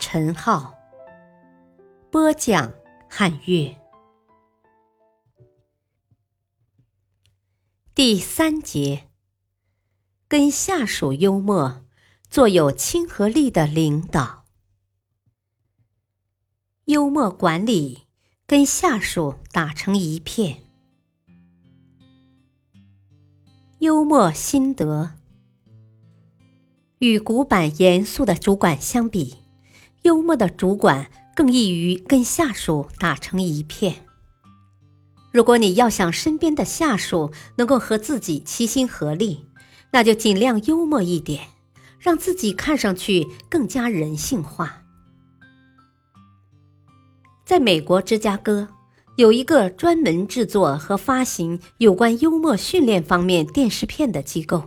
陈浩播讲，汉乐第三节：跟下属幽默，做有亲和力的领导。幽默管理，跟下属打成一片。幽默心得：与古板严肃的主管相比。幽默的主管更易于跟下属打成一片。如果你要想身边的下属能够和自己齐心合力，那就尽量幽默一点，让自己看上去更加人性化。在美国芝加哥，有一个专门制作和发行有关幽默训练方面电视片的机构。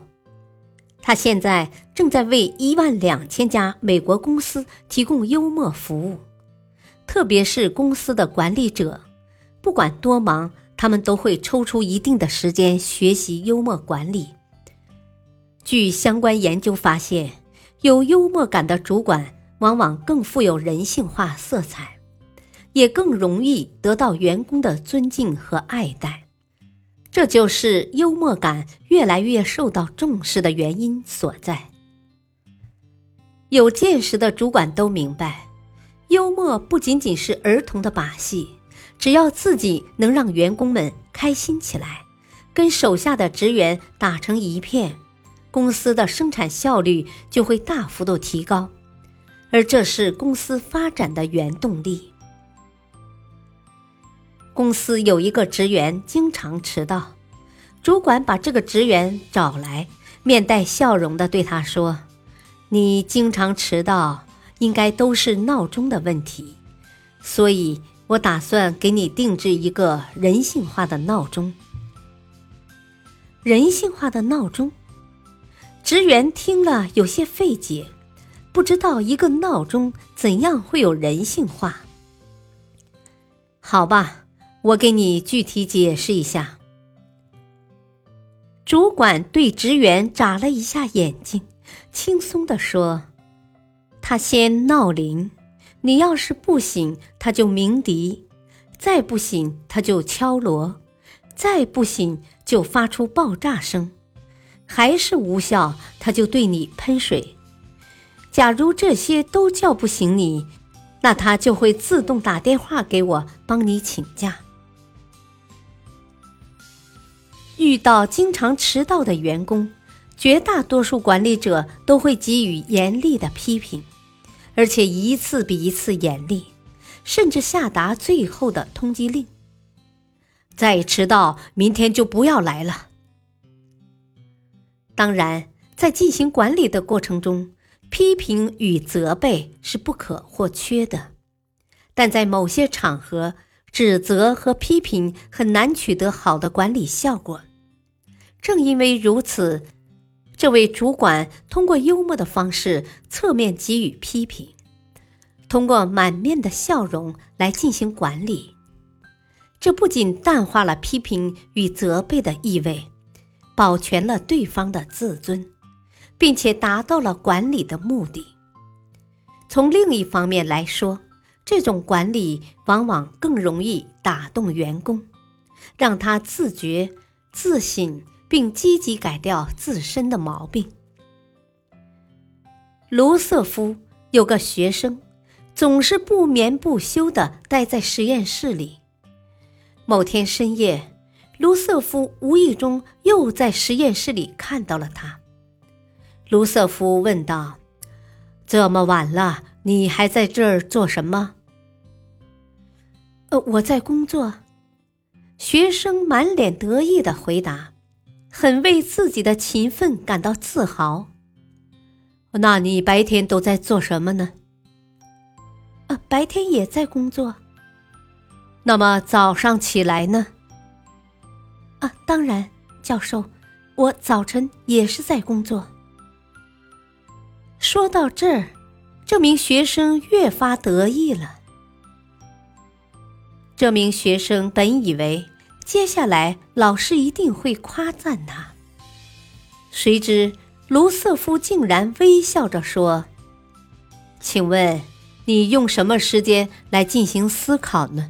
他现在正在为一万两千家美国公司提供幽默服务，特别是公司的管理者，不管多忙，他们都会抽出一定的时间学习幽默管理。据相关研究发现，有幽默感的主管往往更富有人性化色彩，也更容易得到员工的尊敬和爱戴。这就是幽默感越来越受到重视的原因所在。有见识的主管都明白，幽默不仅仅是儿童的把戏，只要自己能让员工们开心起来，跟手下的职员打成一片，公司的生产效率就会大幅度提高，而这是公司发展的原动力。公司有一个职员经常迟到，主管把这个职员找来，面带笑容地对他说：“你经常迟到，应该都是闹钟的问题，所以我打算给你定制一个人性化的闹钟。”人性化的闹钟，职员听了有些费解，不知道一个闹钟怎样会有人性化。好吧。我给你具体解释一下。主管对职员眨了一下眼睛，轻松地说：“他先闹铃，你要是不醒，他就鸣笛；再不醒，他就敲锣；再不醒，就发出爆炸声；还是无效，他就对你喷水。假如这些都叫不醒你，那他就会自动打电话给我，帮你请假。”遇到经常迟到的员工，绝大多数管理者都会给予严厉的批评，而且一次比一次严厉，甚至下达最后的通缉令：再迟到，明天就不要来了。当然，在进行管理的过程中，批评与责备是不可或缺的，但在某些场合，指责和批评很难取得好的管理效果。正因为如此，这位主管通过幽默的方式侧面给予批评，通过满面的笑容来进行管理。这不仅淡化了批评与责备的意味，保全了对方的自尊，并且达到了管理的目的。从另一方面来说，这种管理往往更容易打动员工，让他自觉、自省，并积极改掉自身的毛病。卢瑟夫有个学生，总是不眠不休地待在实验室里。某天深夜，卢瑟夫无意中又在实验室里看到了他。卢瑟夫问道：“这么晚了？”你还在这儿做什么？呃，我在工作。学生满脸得意的回答，很为自己的勤奋感到自豪。那你白天都在做什么呢？呃，白天也在工作。那么早上起来呢？啊，当然，教授，我早晨也是在工作。说到这儿，这名学生越发得意了。这名学生本以为接下来老师一定会夸赞他，谁知卢瑟夫竟然微笑着说：“请问你用什么时间来进行思考呢？”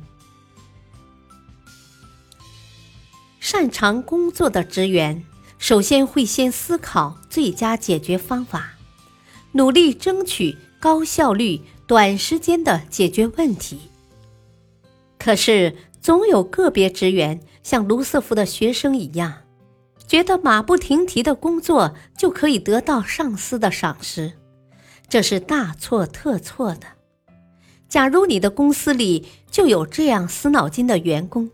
擅长工作的职员首先会先思考最佳解决方法，努力争取高效率、短时间的解决问题。可是，总有个别职员像卢瑟福的学生一样，觉得马不停蹄的工作就可以得到上司的赏识，这是大错特错的。假如你的公司里就有这样死脑筋的员工，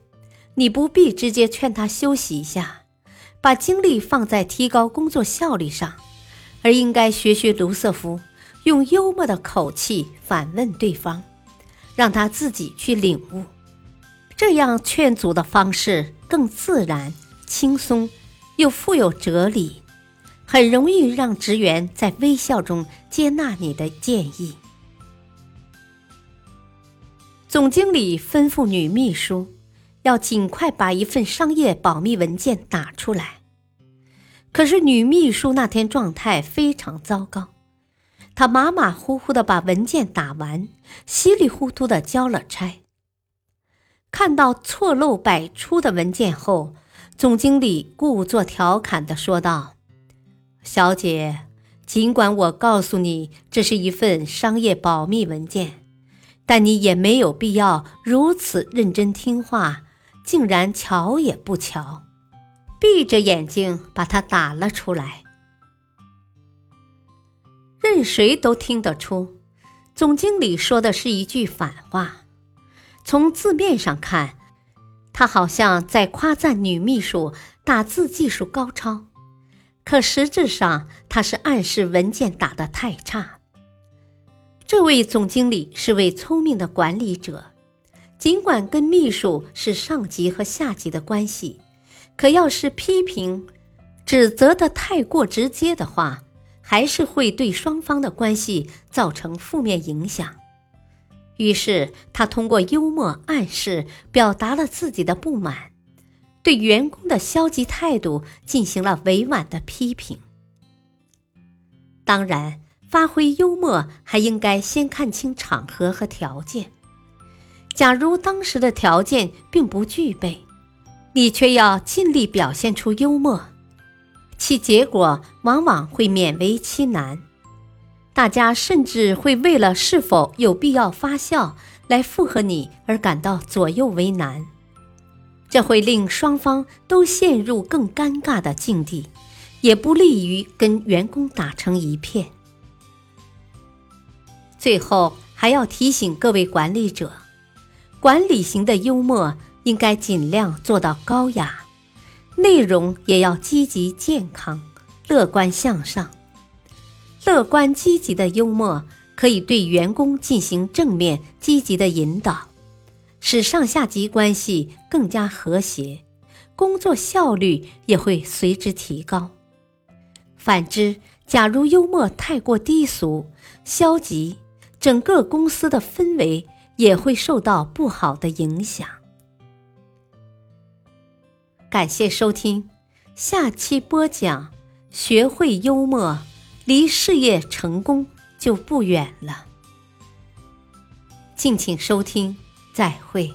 你不必直接劝他休息一下，把精力放在提高工作效率上，而应该学学卢瑟福，用幽默的口气反问对方，让他自己去领悟。这样劝阻的方式更自然、轻松，又富有哲理，很容易让职员在微笑中接纳你的建议。总经理吩咐女秘书，要尽快把一份商业保密文件打出来。可是女秘书那天状态非常糟糕，他马马虎虎的把文件打完，稀里糊涂的交了差。看到错漏百出的文件后，总经理故作调侃地说道：“小姐，尽管我告诉你这是一份商业保密文件，但你也没有必要如此认真听话，竟然瞧也不瞧，闭着眼睛把它打了出来。”任谁都听得出，总经理说的是一句反话。从字面上看，他好像在夸赞女秘书打字技术高超，可实质上他是暗示文件打得太差。这位总经理是位聪明的管理者，尽管跟秘书是上级和下级的关系，可要是批评、指责的太过直接的话，还是会对双方的关系造成负面影响。于是，他通过幽默暗示表达了自己的不满，对员工的消极态度进行了委婉的批评。当然，发挥幽默还应该先看清场合和条件。假如当时的条件并不具备，你却要尽力表现出幽默，其结果往往会勉为其难。大家甚至会为了是否有必要发笑来附和你而感到左右为难，这会令双方都陷入更尴尬的境地，也不利于跟员工打成一片。最后还要提醒各位管理者，管理型的幽默应该尽量做到高雅，内容也要积极健康、乐观向上。乐观积极的幽默可以对员工进行正面积极的引导，使上下级关系更加和谐，工作效率也会随之提高。反之，假如幽默太过低俗、消极，整个公司的氛围也会受到不好的影响。感谢收听，下期播讲，学会幽默。离事业成功就不远了。敬请收听，再会。